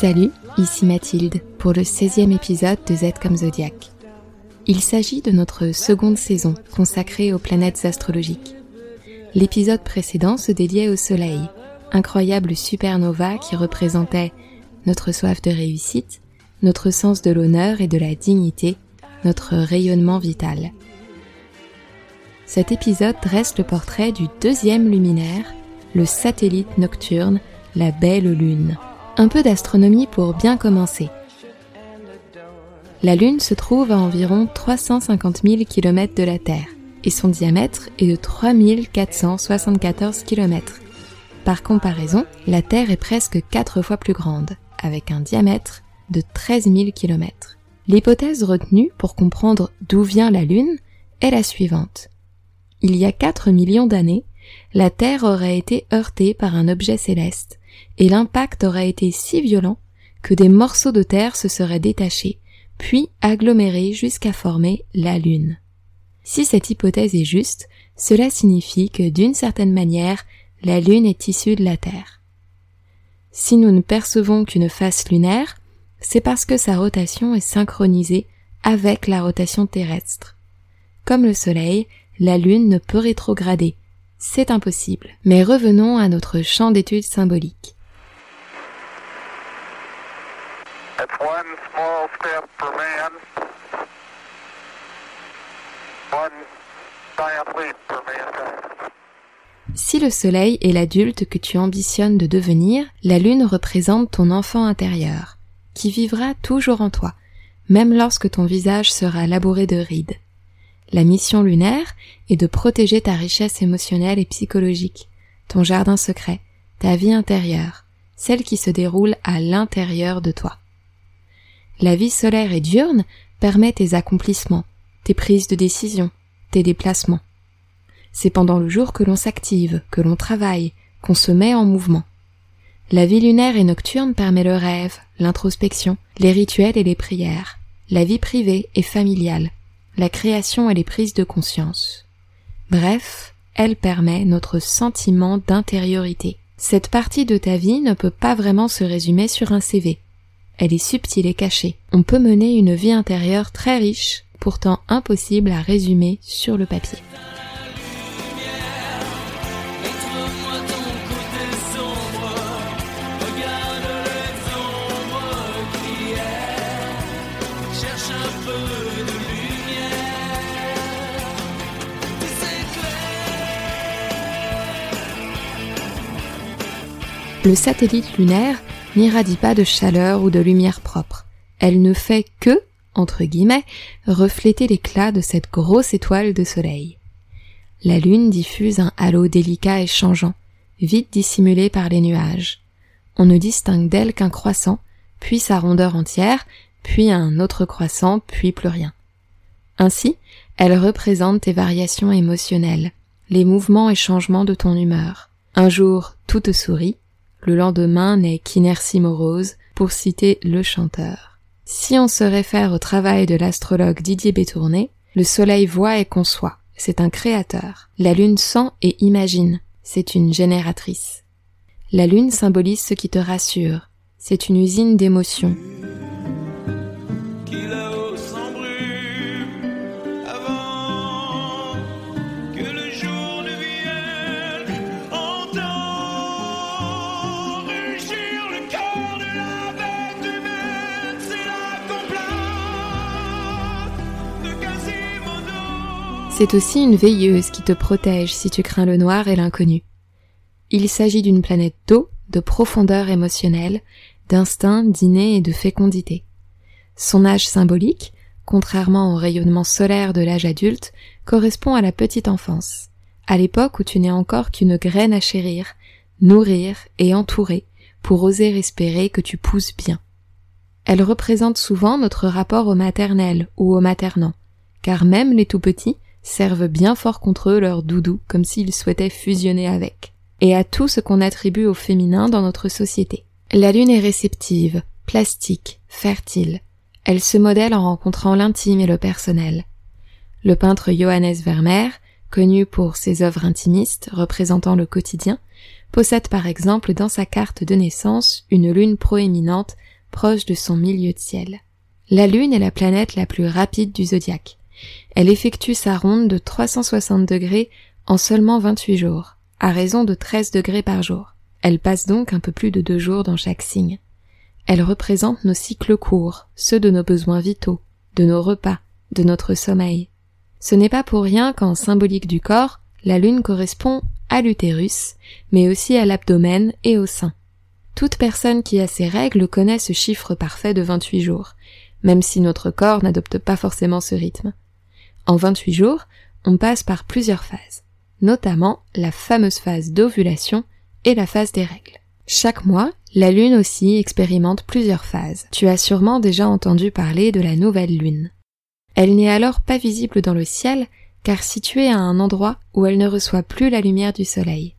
Salut, ici Mathilde pour le 16e épisode de Z comme Zodiac. Il s'agit de notre seconde saison consacrée aux planètes astrologiques. L'épisode précédent se dédiait au Soleil, incroyable supernova qui représentait notre soif de réussite, notre sens de l'honneur et de la dignité, notre rayonnement vital. Cet épisode dresse le portrait du deuxième luminaire, le satellite nocturne, la belle lune. Un peu d'astronomie pour bien commencer. La Lune se trouve à environ 350 000 km de la Terre et son diamètre est de 3474 km. Par comparaison, la Terre est presque 4 fois plus grande, avec un diamètre de 13 000 km. L'hypothèse retenue pour comprendre d'où vient la Lune est la suivante. Il y a 4 millions d'années, la Terre aurait été heurtée par un objet céleste, et l'impact aurait été si violent que des morceaux de terre se seraient détachés, puis agglomérés jusqu'à former la Lune. Si cette hypothèse est juste, cela signifie que d'une certaine manière, la Lune est issue de la Terre. Si nous ne percevons qu'une face lunaire, c'est parce que sa rotation est synchronisée avec la rotation terrestre. Comme le Soleil, la Lune ne peut rétrograder. C'est impossible. Mais revenons à notre champ d'études symbolique. Si le soleil est l'adulte que tu ambitionnes de devenir, la lune représente ton enfant intérieur, qui vivra toujours en toi, même lorsque ton visage sera labouré de rides. La mission lunaire est de protéger ta richesse émotionnelle et psychologique, ton jardin secret, ta vie intérieure, celle qui se déroule à l'intérieur de toi. La vie solaire et diurne permet tes accomplissements, tes prises de décision, tes déplacements. C'est pendant le jour que l'on s'active, que l'on travaille, qu'on se met en mouvement. La vie lunaire et nocturne permet le rêve, l'introspection, les rituels et les prières, la vie privée et familiale, la création et les prises de conscience. Bref, elle permet notre sentiment d'intériorité. Cette partie de ta vie ne peut pas vraiment se résumer sur un CV. Elle est subtile et cachée. On peut mener une vie intérieure très riche, pourtant impossible à résumer sur le papier. Le satellite lunaire n'irradie pas de chaleur ou de lumière propre. Elle ne fait que, entre guillemets, refléter l'éclat de cette grosse étoile de soleil. La lune diffuse un halo délicat et changeant, vite dissimulé par les nuages. On ne distingue d'elle qu'un croissant, puis sa rondeur entière, puis un autre croissant, puis plus rien. Ainsi, elle représente tes variations émotionnelles, les mouvements et changements de ton humeur. Un jour, tout te sourit, le lendemain n'est qu'inertie morose, pour citer le chanteur. Si on se réfère au travail de l'astrologue Didier Bétourné, le soleil voit et conçoit, c'est un créateur. La lune sent et imagine, c'est une génératrice. La lune symbolise ce qui te rassure, c'est une usine d'émotions, C'est aussi une veilleuse qui te protège si tu crains le noir et l'inconnu. Il s'agit d'une planète d'eau, de profondeur émotionnelle, d'instinct, d'inné et de fécondité. Son âge symbolique, contrairement au rayonnement solaire de l'âge adulte, correspond à la petite enfance, à l'époque où tu n'es encore qu'une graine à chérir, nourrir et entourer pour oser espérer que tu pousses bien. Elle représente souvent notre rapport au maternel ou au maternant, car même les tout petits servent bien fort contre eux leur doudou comme s'ils souhaitaient fusionner avec, et à tout ce qu'on attribue au féminin dans notre société. La lune est réceptive, plastique, fertile. Elle se modèle en rencontrant l'intime et le personnel. Le peintre Johannes Vermeer, connu pour ses œuvres intimistes représentant le quotidien, possède par exemple dans sa carte de naissance une lune proéminente proche de son milieu de ciel. La lune est la planète la plus rapide du zodiaque. Elle effectue sa ronde de 360 degrés en seulement 28 jours, à raison de 13 degrés par jour. Elle passe donc un peu plus de deux jours dans chaque signe. Elle représente nos cycles courts, ceux de nos besoins vitaux, de nos repas, de notre sommeil. Ce n'est pas pour rien qu'en symbolique du corps, la lune correspond à l'utérus, mais aussi à l'abdomen et au sein. Toute personne qui a ses règles connaît ce chiffre parfait de 28 jours, même si notre corps n'adopte pas forcément ce rythme. En 28 jours, on passe par plusieurs phases, notamment la fameuse phase d'ovulation et la phase des règles. Chaque mois, la lune aussi expérimente plusieurs phases. Tu as sûrement déjà entendu parler de la nouvelle lune. Elle n'est alors pas visible dans le ciel, car située à un endroit où elle ne reçoit plus la lumière du soleil.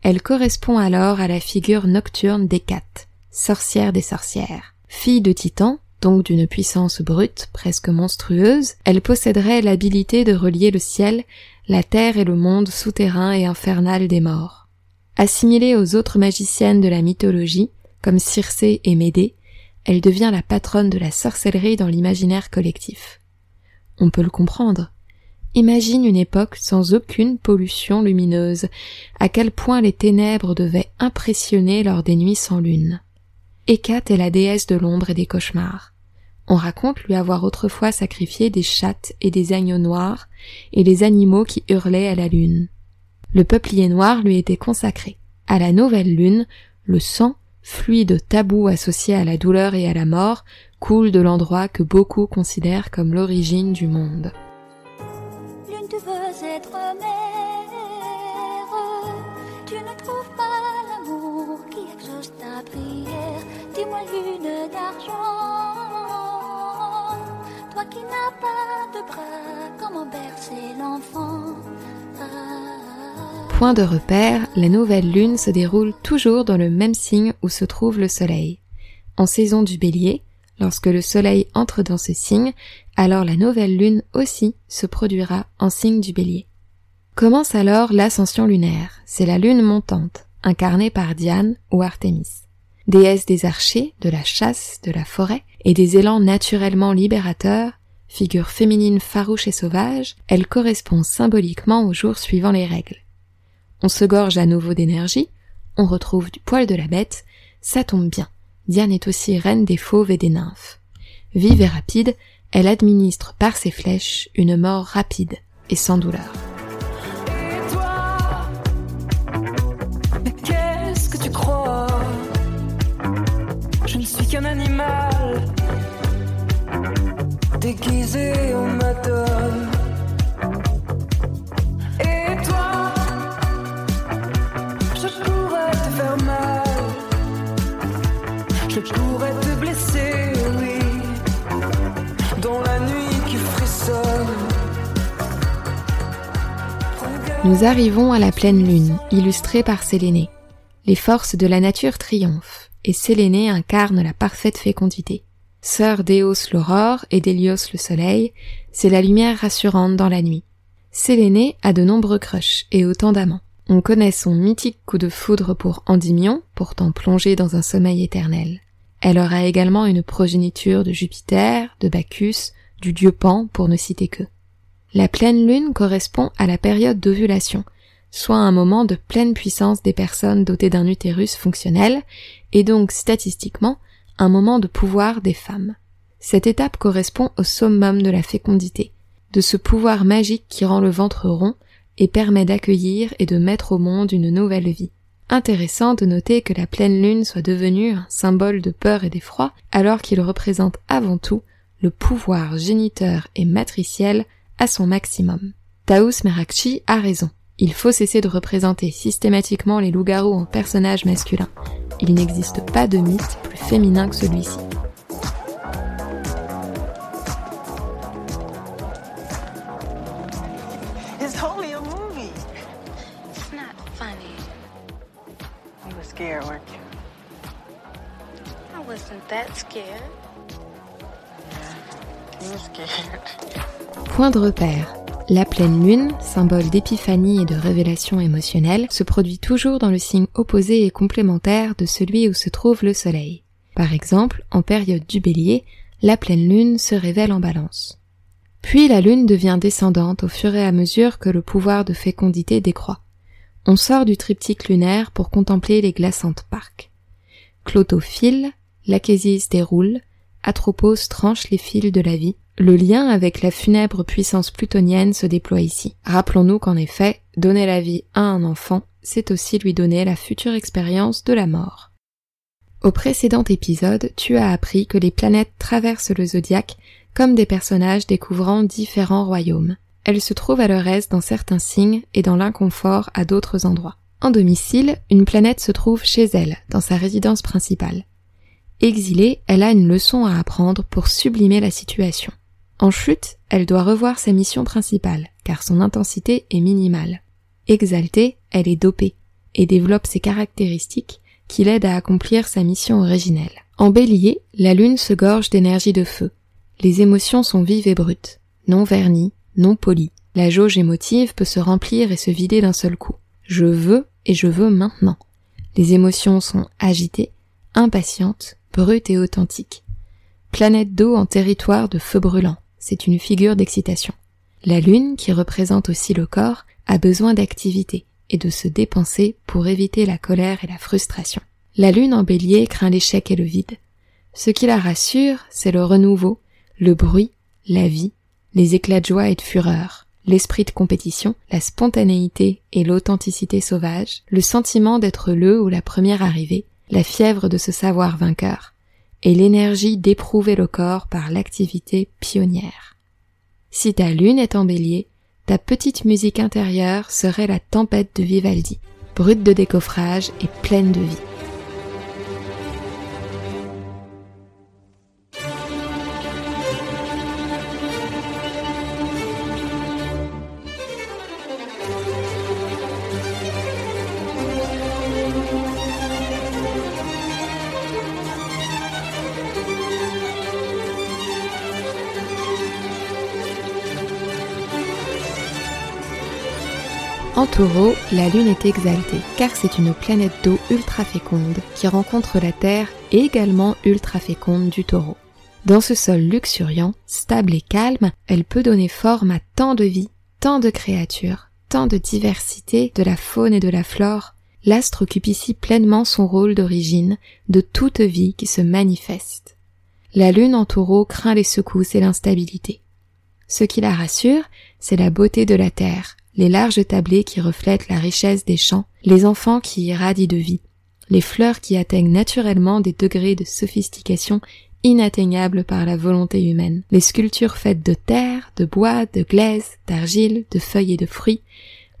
Elle correspond alors à la figure nocturne d'Hécate, sorcière des sorcières. Fille de Titan, donc d'une puissance brute, presque monstrueuse, elle posséderait l'habilité de relier le ciel, la terre et le monde souterrain et infernal des morts. Assimilée aux autres magiciennes de la mythologie, comme Circé et Médée, elle devient la patronne de la sorcellerie dans l'imaginaire collectif. On peut le comprendre. Imagine une époque sans aucune pollution lumineuse, à quel point les ténèbres devaient impressionner lors des nuits sans lune. Hécate est la déesse de l'ombre et des cauchemars. On raconte lui avoir autrefois sacrifié des chattes et des agneaux noirs et les animaux qui hurlaient à la lune. Le peuplier noir lui était consacré. À la nouvelle lune, le sang, fluide tabou associé à la douleur et à la mort, coule de l'endroit que beaucoup considèrent comme l'origine du monde. L'enfant? Point de repère, la nouvelle lune se déroule toujours dans le même signe où se trouve le soleil. En saison du bélier, lorsque le soleil entre dans ce signe, alors la nouvelle lune aussi se produira en signe du bélier. Commence alors l'ascension lunaire, c'est la lune montante, incarnée par Diane ou Artémis. Déesse des archers, de la chasse, de la forêt, et des élans naturellement libérateurs, figure féminine farouche et sauvage, elle correspond symboliquement au jour suivant les règles. On se gorge à nouveau d'énergie, on retrouve du poil de la bête, ça tombe bien. Diane est aussi reine des fauves et des nymphes. Vive et rapide, elle administre par ses flèches une mort rapide et sans douleur. Animal déguisé en madone. Et toi, je pourrais te faire mal. Je pourrais te blesser, oui, dans la nuit qui frissonne. Nous arrivons à la pleine lune, illustrée par Sélénée. Les forces de la nature triomphent, et Sélénée incarne la parfaite fécondité. Sœur d'Éos l'aurore et d'Hélios le soleil, c'est la lumière rassurante dans la nuit. Sélénée a de nombreux crushs et autant d'amants. On connaît son mythique coup de foudre pour Endymion, pourtant plongé dans un sommeil éternel. Elle aura également une progéniture de Jupiter, de Bacchus, du dieu Pan, pour ne citer que. La pleine lune correspond à la période d'ovulation, soit un moment de pleine puissance des personnes dotées d'un utérus fonctionnel, et donc statistiquement un moment de pouvoir des femmes. Cette étape correspond au summum de la fécondité, de ce pouvoir magique qui rend le ventre rond et permet d'accueillir et de mettre au monde une nouvelle vie. Intéressant de noter que la pleine lune soit devenue un symbole de peur et d'effroi alors qu'il représente avant tout le pouvoir géniteur et matriciel à son maximum. Taous Merakchi a raison. Il faut cesser de représenter systématiquement les loups-garous en personnages masculins. Il n'existe pas de mythe plus féminin que celui-ci. Point de repère. La pleine lune, symbole d'épiphanie et de révélation émotionnelle, se produit toujours dans le signe opposé et complémentaire de celui où se trouve le soleil. Par exemple, en période du bélier, la pleine lune se révèle en balance. Puis la lune devient descendante au fur et à mesure que le pouvoir de fécondité décroît. On sort du triptyque lunaire pour contempler les glaçantes parcs. Cloto file, l'Achésis déroule, Atropos tranche les fils de la vie, le lien avec la funèbre puissance plutonienne se déploie ici. Rappelons-nous qu'en effet, donner la vie à un enfant, c'est aussi lui donner la future expérience de la mort. Au précédent épisode, tu as appris que les planètes traversent le zodiaque comme des personnages découvrant différents royaumes. Elles se trouvent à leur aise dans certains signes et dans l'inconfort à d'autres endroits. En domicile, une planète se trouve chez elle, dans sa résidence principale. Exilée, elle a une leçon à apprendre pour sublimer la situation. En chute, elle doit revoir sa mission principale, car son intensité est minimale. Exaltée, elle est dopée, et développe ses caractéristiques qui l'aident à accomplir sa mission originelle. En bélier, la lune se gorge d'énergie de feu. Les émotions sont vives et brutes, non vernies, non polies. La jauge émotive peut se remplir et se vider d'un seul coup. Je veux et je veux maintenant. Les émotions sont agitées, impatientes, brutes et authentiques. Planète d'eau en territoire de feu brûlant c'est une figure d'excitation. La lune, qui représente aussi le corps, a besoin d'activité et de se dépenser pour éviter la colère et la frustration. La lune en bélier craint l'échec et le vide. Ce qui la rassure, c'est le renouveau, le bruit, la vie, les éclats de joie et de fureur, l'esprit de compétition, la spontanéité et l'authenticité sauvage, le sentiment d'être le ou la première arrivée, la fièvre de se savoir vainqueur, et l'énergie d'éprouver le corps par l'activité pionnière. Si ta lune est en bélier, ta petite musique intérieure serait la tempête de Vivaldi, brute de décoffrage et pleine de vie. Taureau, la Lune est exaltée, car c'est une planète d'eau ultra féconde qui rencontre la Terre également ultra féconde du taureau. Dans ce sol luxuriant, stable et calme, elle peut donner forme à tant de vie, tant de créatures, tant de diversité de la faune et de la flore. L'astre occupe ici pleinement son rôle d'origine de toute vie qui se manifeste. La lune en taureau craint les secousses et l'instabilité. Ce qui la rassure, c'est la beauté de la terre, les larges tablés qui reflètent la richesse des champs, les enfants qui irradient de vie, les fleurs qui atteignent naturellement des degrés de sophistication inatteignables par la volonté humaine, les sculptures faites de terre, de bois, de glaise, d'argile, de feuilles et de fruits,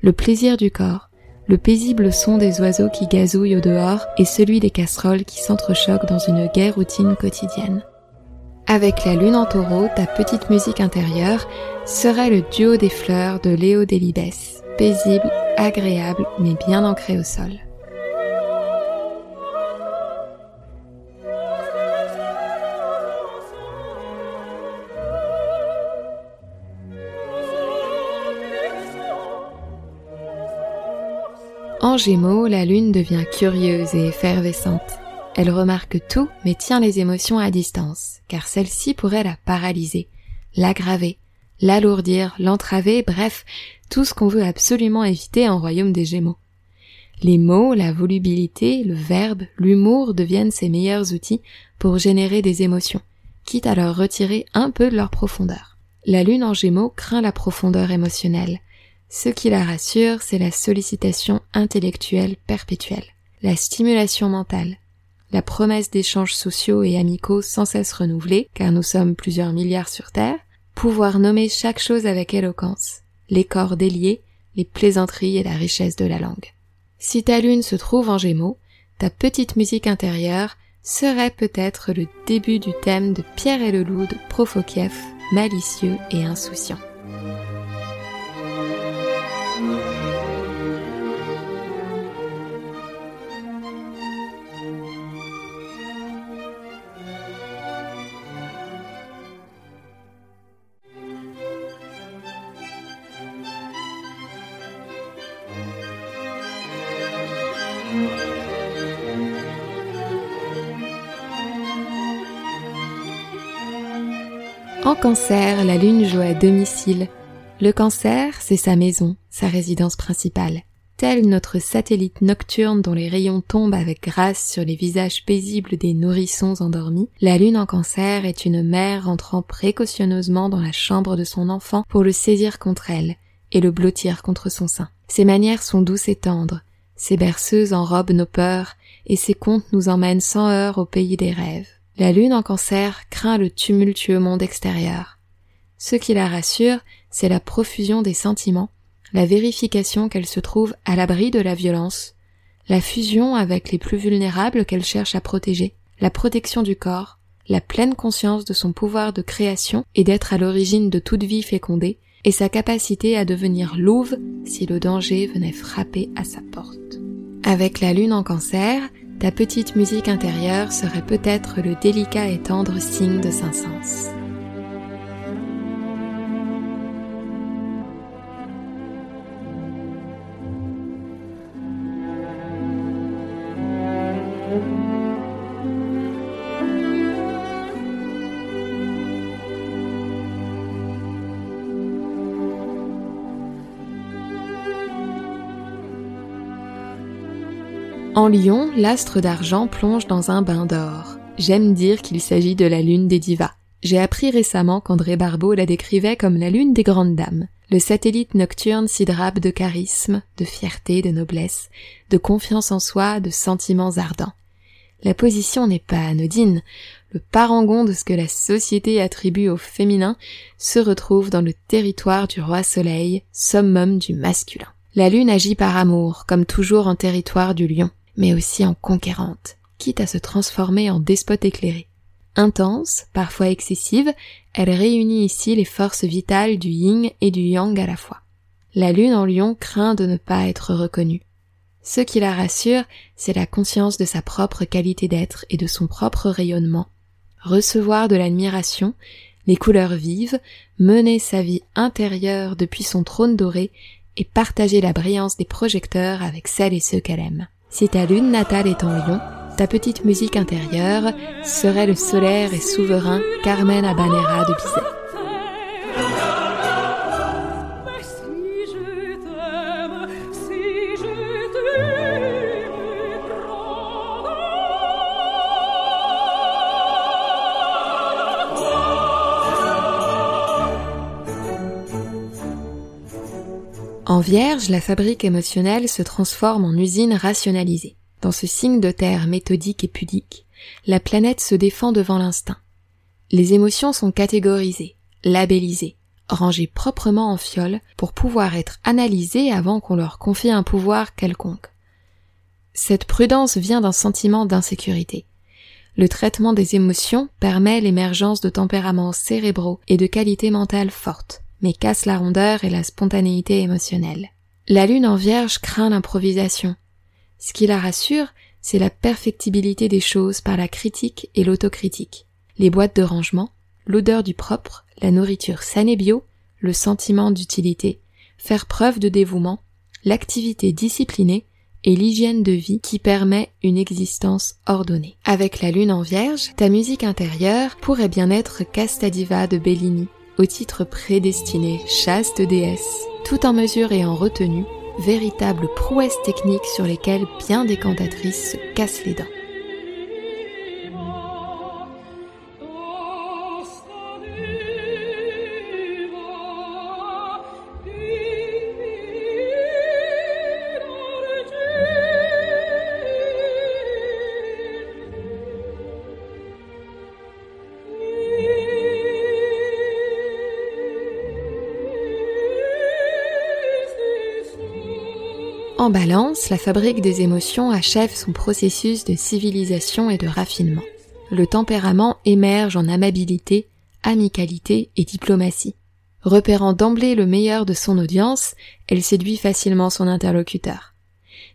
le plaisir du corps, le paisible son des oiseaux qui gazouillent au dehors et celui des casseroles qui s'entrechoquent dans une guerre routine quotidienne. Avec la lune en taureau, ta petite musique intérieure serait le duo des fleurs de Léo Delibes, paisible, agréable, mais bien ancré au sol. En gémeaux, la lune devient curieuse et effervescente. Elle remarque tout, mais tient les émotions à distance, car celle-ci pourrait la paralyser, l'aggraver, l'alourdir, l'entraver, bref, tout ce qu'on veut absolument éviter en royaume des Gémeaux. Les mots, la volubilité, le verbe, l'humour deviennent ses meilleurs outils pour générer des émotions, quitte à leur retirer un peu de leur profondeur. La lune en Gémeaux craint la profondeur émotionnelle. Ce qui la rassure, c'est la sollicitation intellectuelle perpétuelle, la stimulation mentale, la promesse d'échanges sociaux et amicaux sans cesse renouvelés, car nous sommes plusieurs milliards sur Terre, pouvoir nommer chaque chose avec éloquence, les corps déliés, les plaisanteries et la richesse de la langue. Si ta lune se trouve en gémeaux, ta petite musique intérieure serait peut-être le début du thème de Pierre et le loup de Prokofiev, malicieux et insouciant. En cancer, la lune joue à domicile. Le cancer, c'est sa maison, sa résidence principale. Tel notre satellite nocturne dont les rayons tombent avec grâce sur les visages paisibles des nourrissons endormis, la lune en cancer est une mère entrant précautionneusement dans la chambre de son enfant pour le saisir contre elle et le blottir contre son sein. Ses manières sont douces et tendres, ses berceuses enrobent nos peurs, et ses contes nous emmènent sans heurts au pays des rêves. La lune en cancer craint le tumultueux monde extérieur. Ce qui la rassure, c'est la profusion des sentiments, la vérification qu'elle se trouve à l'abri de la violence, la fusion avec les plus vulnérables qu'elle cherche à protéger, la protection du corps, la pleine conscience de son pouvoir de création et d'être à l'origine de toute vie fécondée, et sa capacité à devenir louve si le danger venait frapper à sa porte. Avec la lune en cancer, ta petite musique intérieure serait peut-être le délicat et tendre signe de Saint-Saëns. En Lyon, l'astre d'argent plonge dans un bain d'or. J'aime dire qu'il s'agit de la lune des divas. J'ai appris récemment qu'André Barbeau la décrivait comme la lune des grandes dames. Le satellite nocturne s'y drape de charisme, de fierté, de noblesse, de confiance en soi, de sentiments ardents. La position n'est pas anodine. Le parangon de ce que la société attribue au féminin se retrouve dans le territoire du roi soleil, summum du masculin. La lune agit par amour, comme toujours en territoire du lion mais aussi en conquérante, quitte à se transformer en despote éclairé. Intense, parfois excessive, elle réunit ici les forces vitales du yin et du yang à la fois. La lune en lion craint de ne pas être reconnue. Ce qui la rassure, c'est la conscience de sa propre qualité d'être et de son propre rayonnement. Recevoir de l'admiration, les couleurs vives, mener sa vie intérieure depuis son trône doré et partager la brillance des projecteurs avec celles et ceux qu'elle aime. Si ta lune natale est en lion, ta petite musique intérieure serait le solaire et souverain Carmen Habanera de Bizet. Vierge, la fabrique émotionnelle se transforme en usine rationalisée. Dans ce signe de terre méthodique et pudique, la planète se défend devant l'instinct. Les émotions sont catégorisées, labellisées, rangées proprement en fioles pour pouvoir être analysées avant qu'on leur confie un pouvoir quelconque. Cette prudence vient d'un sentiment d'insécurité. Le traitement des émotions permet l'émergence de tempéraments cérébraux et de qualités mentales fortes mais casse la rondeur et la spontanéité émotionnelle. La lune en vierge craint l'improvisation. Ce qui la rassure, c'est la perfectibilité des choses par la critique et l'autocritique. Les boîtes de rangement, l'odeur du propre, la nourriture saine et bio, le sentiment d'utilité, faire preuve de dévouement, l'activité disciplinée et l'hygiène de vie qui permet une existence ordonnée. Avec la lune en vierge, ta musique intérieure pourrait bien être Castadiva de Bellini, au titre prédestiné chaste déesse, tout en mesure et en retenue, véritable prouesse technique sur lesquelles bien des cantatrices se cassent les dents. En balance, la fabrique des émotions achève son processus de civilisation et de raffinement. Le tempérament émerge en amabilité, amicalité et diplomatie. Repérant d'emblée le meilleur de son audience, elle séduit facilement son interlocuteur.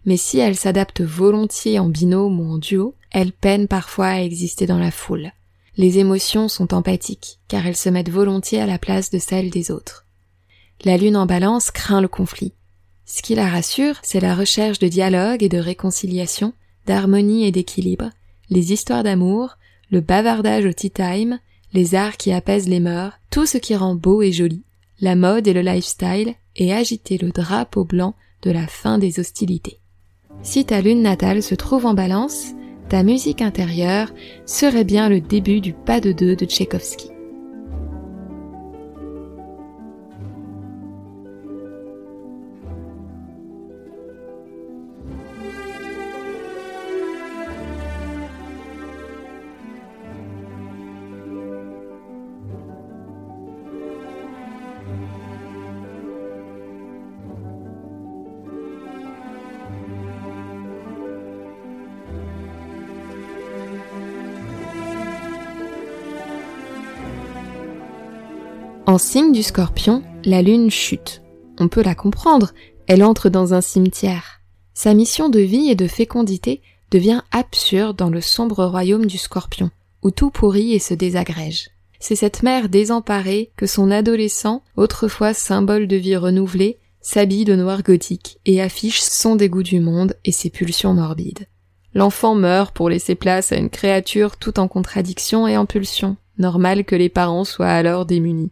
Mais si elle s'adapte volontiers en binôme ou en duo, elle peine parfois à exister dans la foule. Les émotions sont empathiques, car elles se mettent volontiers à la place de celles des autres. La lune en balance craint le conflit. Ce qui la rassure, c'est la recherche de dialogue et de réconciliation, d'harmonie et d'équilibre, les histoires d'amour, le bavardage au tea time, les arts qui apaisent les mœurs, tout ce qui rend beau et joli, la mode et le lifestyle, et agiter le drapeau blanc de la fin des hostilités. Si ta lune natale se trouve en balance, ta musique intérieure serait bien le début du pas de deux de Tchaïkovski. En signe du scorpion, la lune chute. On peut la comprendre, elle entre dans un cimetière. Sa mission de vie et de fécondité devient absurde dans le sombre royaume du scorpion, où tout pourrit et se désagrège. C'est cette mère désemparée que son adolescent, autrefois symbole de vie renouvelée, s'habille de noir gothique et affiche son dégoût du monde et ses pulsions morbides. L'enfant meurt pour laisser place à une créature tout en contradiction et en pulsion. Normal que les parents soient alors démunis.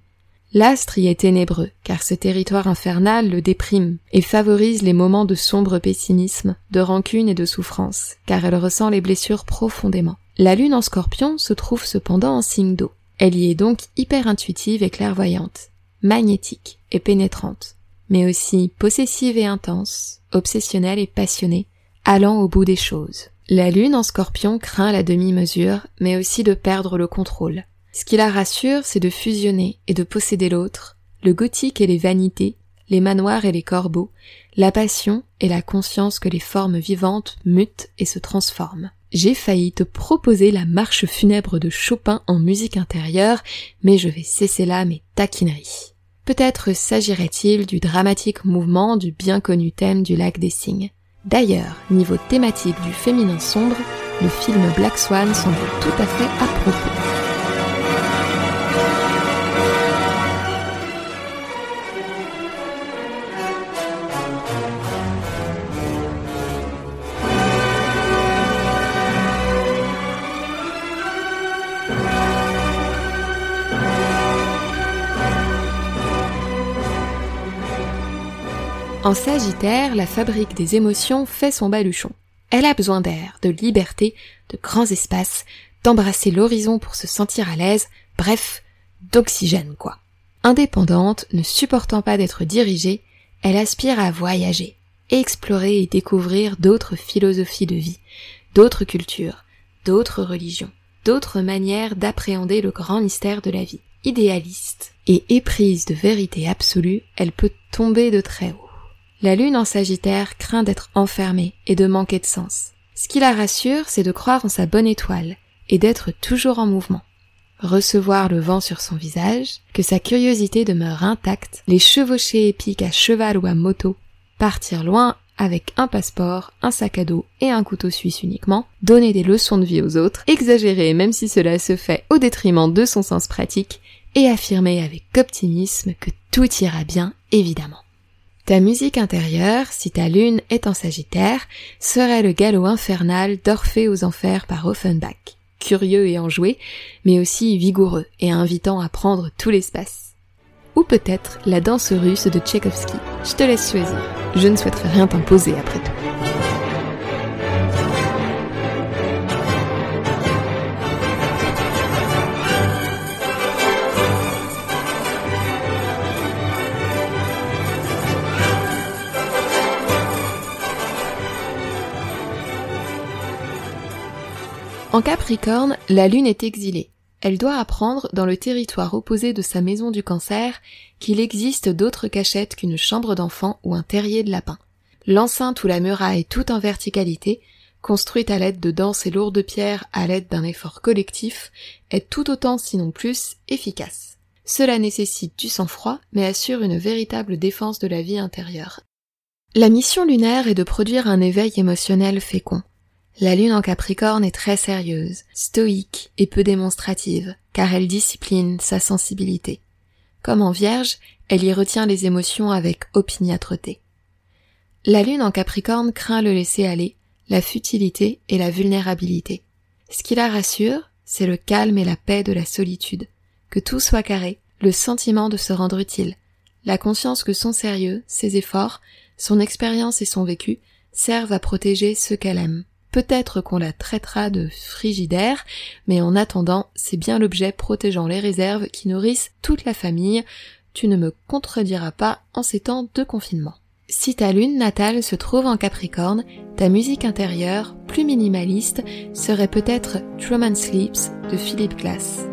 L'astre y est ténébreux, car ce territoire infernal le déprime et favorise les moments de sombre pessimisme, de rancune et de souffrance, car elle ressent les blessures profondément. La lune en scorpion se trouve cependant en signe d'eau. Elle y est donc hyper intuitive et clairvoyante, magnétique et pénétrante, mais aussi possessive et intense, obsessionnelle et passionnée, allant au bout des choses. La lune en scorpion craint la demi-mesure, mais aussi de perdre le contrôle. Ce qui la rassure, c'est de fusionner et de posséder l'autre, le gothique et les vanités, les manoirs et les corbeaux, la passion et la conscience que les formes vivantes mutent et se transforment. J'ai failli te proposer la marche funèbre de Chopin en musique intérieure, mais je vais cesser là mes taquineries. Peut-être s'agirait-il du dramatique mouvement du bien connu thème du lac des cygnes. D'ailleurs, niveau thématique du féminin sombre, le film Black Swan semble tout à fait à propos. En Sagittaire, la fabrique des émotions fait son baluchon. Elle a besoin d'air, de liberté, de grands espaces, d'embrasser l'horizon pour se sentir à l'aise, bref, d'oxygène quoi. Indépendante, ne supportant pas d'être dirigée, elle aspire à voyager, explorer et découvrir d'autres philosophies de vie, d'autres cultures, d'autres religions, d'autres manières d'appréhender le grand mystère de la vie. Idéaliste et éprise de vérité absolue, elle peut tomber de très haut. La lune en Sagittaire craint d'être enfermée et de manquer de sens. Ce qui la rassure, c'est de croire en sa bonne étoile et d'être toujours en mouvement. Recevoir le vent sur son visage, que sa curiosité demeure intacte, les chevauchées épiques à cheval ou à moto, partir loin avec un passeport, un sac à dos et un couteau suisse uniquement, donner des leçons de vie aux autres, exagérer même si cela se fait au détriment de son sens pratique, et affirmer avec optimisme que tout ira bien, évidemment. Ta musique intérieure, si ta lune est en Sagittaire, serait le galop infernal d'Orphée aux enfers par Offenbach. Curieux et enjoué, mais aussi vigoureux et invitant à prendre tout l'espace. Ou peut-être la danse russe de Tchaïkovski. Je te laisse choisir. Je ne souhaiterais rien t'imposer après tout. En Capricorne, la Lune est exilée. Elle doit apprendre, dans le territoire opposé de sa maison du cancer, qu'il existe d'autres cachettes qu'une chambre d'enfant ou un terrier de lapin. L'enceinte ou la muraille tout en verticalité, construite à l'aide de denses et lourdes pierres à l'aide d'un effort collectif, est tout autant sinon plus efficace. Cela nécessite du sang-froid, mais assure une véritable défense de la vie intérieure. La mission lunaire est de produire un éveil émotionnel fécond. La lune en Capricorne est très sérieuse, stoïque et peu démonstrative, car elle discipline sa sensibilité. Comme en Vierge, elle y retient les émotions avec opiniâtreté. La lune en Capricorne craint le laisser aller, la futilité et la vulnérabilité. Ce qui la rassure, c'est le calme et la paix de la solitude, que tout soit carré, le sentiment de se rendre utile, la conscience que son sérieux, ses efforts, son expérience et son vécu servent à protéger ceux qu'elle aime. Peut-être qu'on la traitera de frigidaire, mais en attendant, c'est bien l'objet protégeant les réserves qui nourrissent toute la famille. Tu ne me contrediras pas en ces temps de confinement. Si ta lune natale se trouve en Capricorne, ta musique intérieure, plus minimaliste, serait peut-être Truman Sleeps de Philip Glass.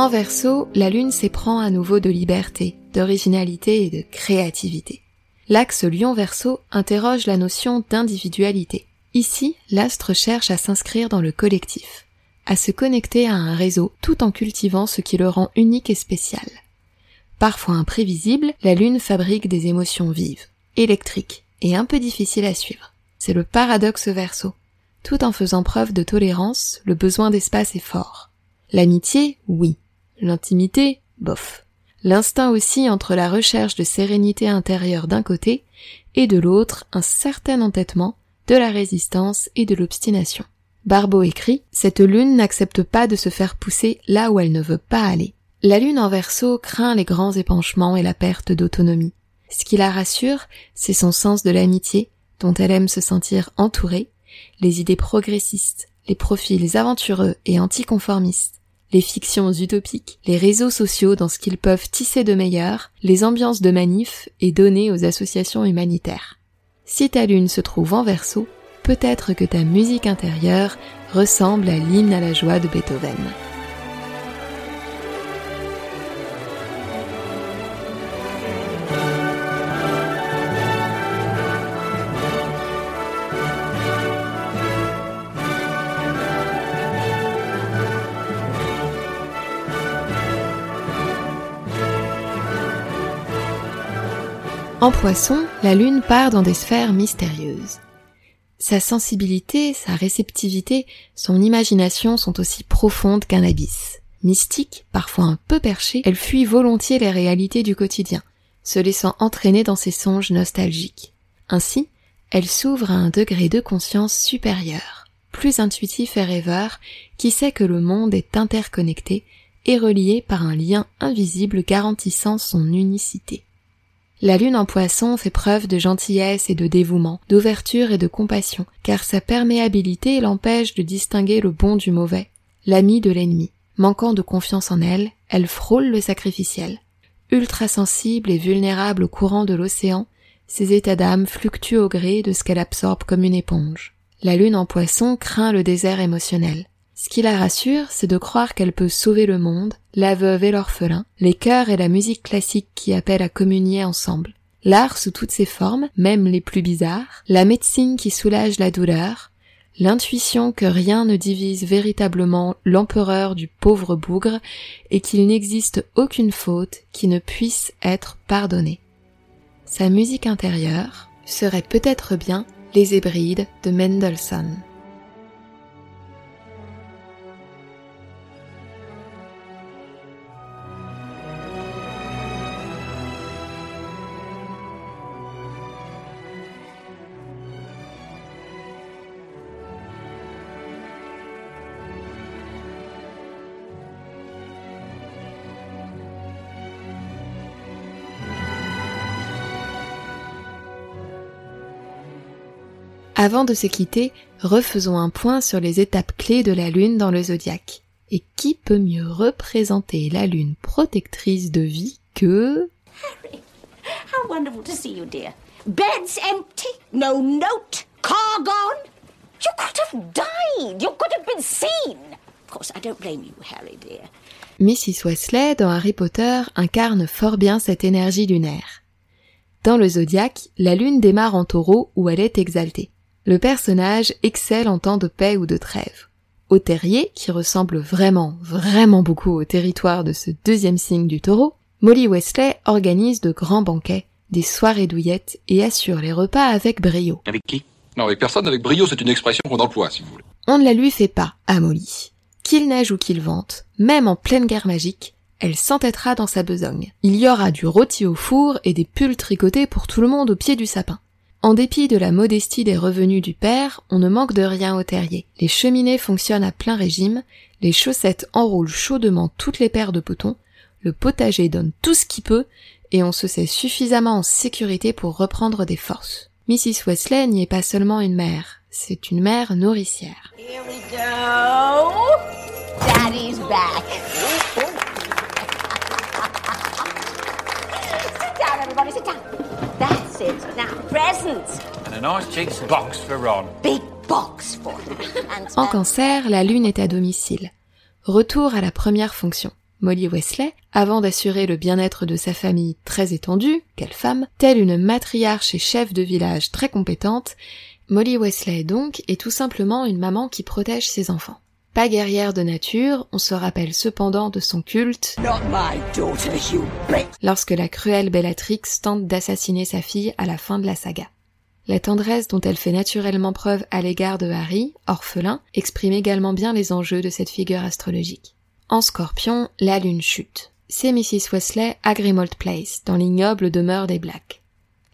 En verso, la lune s'éprend à nouveau de liberté, d'originalité et de créativité. L'axe lion-verso interroge la notion d'individualité. Ici, l'astre cherche à s'inscrire dans le collectif, à se connecter à un réseau tout en cultivant ce qui le rend unique et spécial. Parfois imprévisible, la lune fabrique des émotions vives, électriques et un peu difficiles à suivre. C'est le paradoxe verso. Tout en faisant preuve de tolérance, le besoin d'espace est fort. L'amitié, oui, L'intimité, bof. L'instinct aussi entre la recherche de sérénité intérieure d'un côté et de l'autre un certain entêtement, de la résistance et de l'obstination. Barbeau écrit Cette lune n'accepte pas de se faire pousser là où elle ne veut pas aller. La lune en verso craint les grands épanchements et la perte d'autonomie. Ce qui la rassure, c'est son sens de l'amitié, dont elle aime se sentir entourée, les idées progressistes, les profils aventureux et anticonformistes, les fictions utopiques, les réseaux sociaux dans ce qu'ils peuvent tisser de meilleur, les ambiances de manifs et donner aux associations humanitaires. Si ta lune se trouve en verso, peut-être que ta musique intérieure ressemble à l'hymne à la joie de Beethoven. En poisson, la lune part dans des sphères mystérieuses. Sa sensibilité, sa réceptivité, son imagination sont aussi profondes qu'un abysse. Mystique, parfois un peu perchée, elle fuit volontiers les réalités du quotidien, se laissant entraîner dans ses songes nostalgiques. Ainsi, elle s'ouvre à un degré de conscience supérieur, plus intuitif et rêveur, qui sait que le monde est interconnecté et relié par un lien invisible garantissant son unicité. La lune en poisson fait preuve de gentillesse et de dévouement, d'ouverture et de compassion, car sa perméabilité l'empêche de distinguer le bon du mauvais, l'ami de l'ennemi. Manquant de confiance en elle, elle frôle le sacrificiel. Ultra sensible et vulnérable au courant de l'océan, ses états d'âme fluctuent au gré de ce qu'elle absorbe comme une éponge. La lune en poisson craint le désert émotionnel. Ce qui la rassure, c'est de croire qu'elle peut sauver le monde, la veuve et l'orphelin, les chœurs et la musique classique qui appellent à communier ensemble. L'art sous toutes ses formes, même les plus bizarres, la médecine qui soulage la douleur, l'intuition que rien ne divise véritablement l'empereur du pauvre bougre et qu'il n'existe aucune faute qui ne puisse être pardonnée. Sa musique intérieure serait peut-être bien les Hébrides de Mendelssohn. Avant de se quitter, refaisons un point sur les étapes clés de la Lune dans le zodiaque. Et qui peut mieux représenter la Lune protectrice de vie que... Harry, how wonderful to see you, dear. Bed's empty, no note, car gone. You could have died. You could have been seen. Of course, I don't blame you, Harry, dear. Mrs. Wesley, dans Harry Potter, incarne fort bien cette énergie lunaire. Dans le zodiaque, la lune démarre en taureau où elle est exaltée. Le personnage excelle en temps de paix ou de trêve. Au terrier, qui ressemble vraiment, vraiment beaucoup au territoire de ce deuxième signe du taureau, Molly Wesley organise de grands banquets, des soirées douillettes et assure les repas avec brio. Avec qui? Non, avec personne, avec brio, c'est une expression qu'on emploie, si vous voulez. On ne la lui fait pas, à Molly. Qu'il neige ou qu'il vente, même en pleine guerre magique, elle s'entêtera dans sa besogne. Il y aura du rôti au four et des pulls tricotés pour tout le monde au pied du sapin. En dépit de la modestie des revenus du père, on ne manque de rien au terrier. Les cheminées fonctionnent à plein régime, les chaussettes enroulent chaudement toutes les paires de potons, le potager donne tout ce qu'il peut, et on se sait suffisamment en sécurité pour reprendre des forces. Mrs. Wesley n'y est pas seulement une mère, c'est une mère nourricière. Here we go. Now, presents. And a nice cheeks box for Ron. Big box for him. And, En uh, cancer, la lune est à domicile. Retour à la première fonction. Molly Wesley, avant d'assurer le bien-être de sa famille très étendue, quelle femme, telle une matriarche et chef de village très compétente, Molly Wesley donc est tout simplement une maman qui protège ses enfants. Pas guerrière de nature, on se rappelle cependant de son culte not my daughter, you bitch. lorsque la cruelle Bellatrix tente d'assassiner sa fille à la fin de la saga. La tendresse dont elle fait naturellement preuve à l'égard de Harry, orphelin, exprime également bien les enjeux de cette figure astrologique. En scorpion, la lune chute. C'est Mrs. Wesley à Grimmauld Place, dans l'ignoble demeure des Blacks.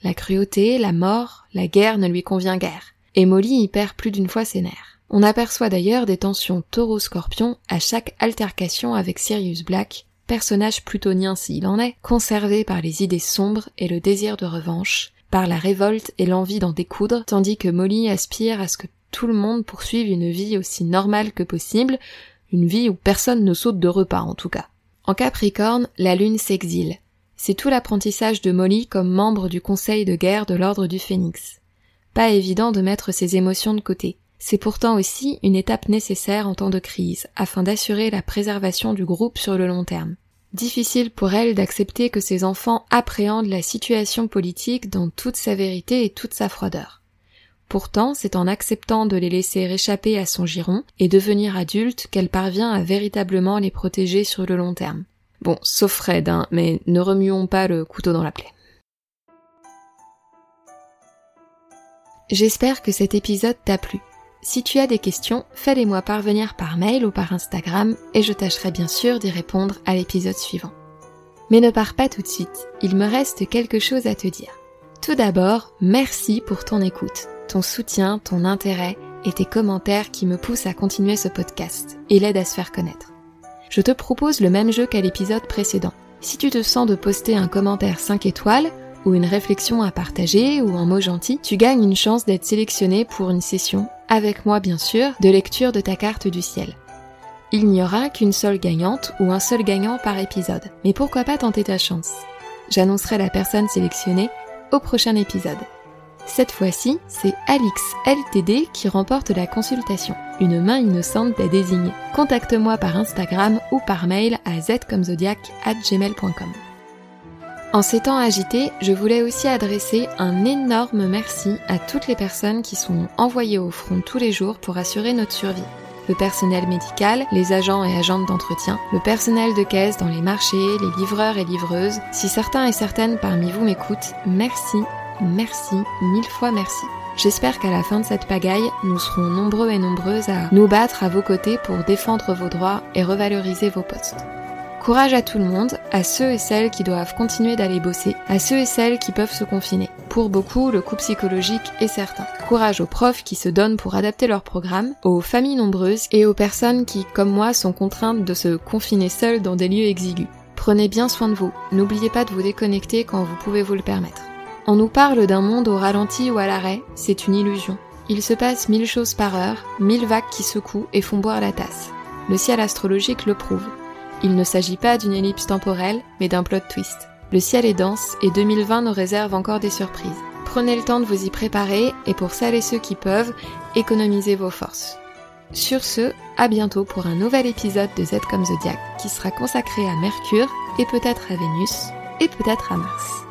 La cruauté, la mort, la guerre ne lui convient guère, et Molly y perd plus d'une fois ses nerfs. On aperçoit d'ailleurs des tensions taureau-scorpion à chaque altercation avec Sirius Black, personnage plutonien s'il en est, conservé par les idées sombres et le désir de revanche, par la révolte et l'envie d'en découdre, tandis que Molly aspire à ce que tout le monde poursuive une vie aussi normale que possible, une vie où personne ne saute de repas en tout cas. En Capricorne, la lune s'exile. C'est tout l'apprentissage de Molly comme membre du conseil de guerre de l'ordre du Phénix. Pas évident de mettre ses émotions de côté. C'est pourtant aussi une étape nécessaire en temps de crise, afin d'assurer la préservation du groupe sur le long terme. Difficile pour elle d'accepter que ses enfants appréhendent la situation politique dans toute sa vérité et toute sa froideur. Pourtant, c'est en acceptant de les laisser échapper à son giron et devenir adulte qu'elle parvient à véritablement les protéger sur le long terme. Bon, sauf Fred, hein, mais ne remuons pas le couteau dans la plaie. J'espère que cet épisode t'a plu. Si tu as des questions, fais-les-moi parvenir par mail ou par Instagram et je tâcherai bien sûr d'y répondre à l'épisode suivant. Mais ne pars pas tout de suite, il me reste quelque chose à te dire. Tout d'abord, merci pour ton écoute, ton soutien, ton intérêt et tes commentaires qui me poussent à continuer ce podcast et l'aident à se faire connaître. Je te propose le même jeu qu'à l'épisode précédent. Si tu te sens de poster un commentaire 5 étoiles, ou une réflexion à partager, ou un mot gentil, tu gagnes une chance d'être sélectionné pour une session, avec moi bien sûr, de lecture de ta carte du ciel. Il n'y aura qu'une seule gagnante ou un seul gagnant par épisode, mais pourquoi pas tenter ta chance? J'annoncerai la personne sélectionnée au prochain épisode. Cette fois-ci, c'est Alix LTD qui remporte la consultation. Une main innocente t'a désigné. Contacte-moi par Instagram ou par mail à zcomzodiac@gmail.com. En ces temps agités, je voulais aussi adresser un énorme merci à toutes les personnes qui sont envoyées au front tous les jours pour assurer notre survie. Le personnel médical, les agents et agentes d'entretien, le personnel de caisse dans les marchés, les livreurs et livreuses. Si certains et certaines parmi vous m'écoutent, merci, merci, mille fois merci. J'espère qu'à la fin de cette pagaille, nous serons nombreux et nombreuses à nous battre à vos côtés pour défendre vos droits et revaloriser vos postes. Courage à tout le monde, à ceux et celles qui doivent continuer d'aller bosser, à ceux et celles qui peuvent se confiner. Pour beaucoup, le coup psychologique est certain. Courage aux profs qui se donnent pour adapter leur programme, aux familles nombreuses et aux personnes qui, comme moi, sont contraintes de se confiner seules dans des lieux exigus. Prenez bien soin de vous, n'oubliez pas de vous déconnecter quand vous pouvez vous le permettre. On nous parle d'un monde au ralenti ou à l'arrêt, c'est une illusion. Il se passe mille choses par heure, mille vagues qui secouent et font boire la tasse. Le ciel astrologique le prouve. Il ne s'agit pas d'une ellipse temporelle, mais d'un plot twist. Le ciel est dense et 2020 nous réserve encore des surprises. Prenez le temps de vous y préparer et pour celles et ceux qui peuvent, économisez vos forces. Sur ce, à bientôt pour un nouvel épisode de Z comme Zodiac qui sera consacré à Mercure et peut-être à Vénus et peut-être à Mars.